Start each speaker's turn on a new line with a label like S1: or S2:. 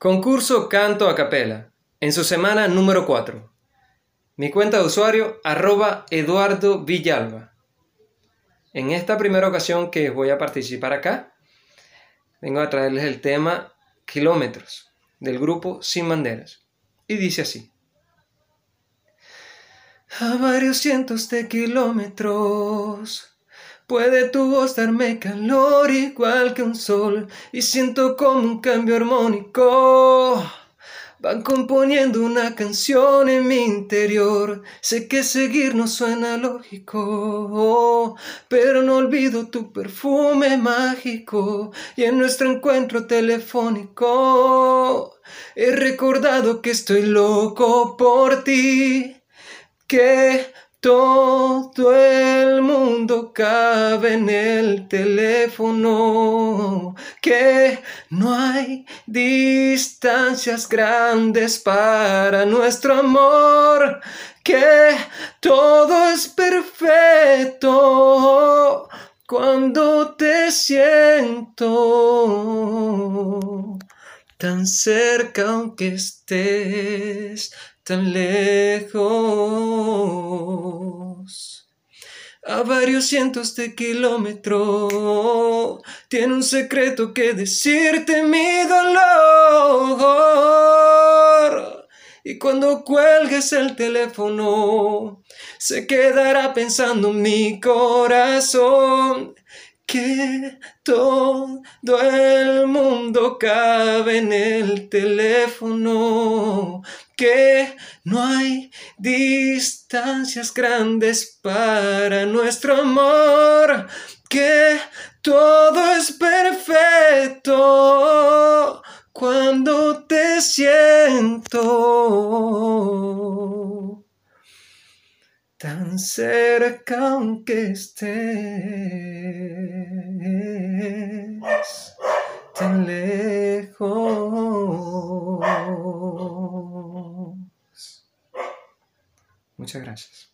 S1: Concurso Canto a Capela, en su semana número 4. Mi cuenta de usuario, arroba Eduardo Villalba. En esta primera ocasión que voy a participar acá, vengo a traerles el tema Kilómetros, del grupo Sin Banderas. Y dice así. A varios cientos de kilómetros Puede tu voz darme calor igual que un sol y siento como un cambio armónico. Van componiendo una canción en mi interior. Sé que seguir no suena lógico, pero no olvido tu perfume mágico y en nuestro encuentro telefónico. He recordado que estoy loco por ti, que todo el mundo cabe en el teléfono, que no hay distancias grandes para nuestro amor, que todo es perfecto cuando te siento tan cerca aunque estés tan lejos. A varios cientos de kilómetros, tiene un secreto que decirte mi dolor. Y cuando cuelgues el teléfono, se quedará pensando mi corazón. Que todo el mundo cabe en el teléfono, que no hay distancias grandes para nuestro amor, que todo es perfecto cuando te siento tan cerca aunque estés. Muchas gracias.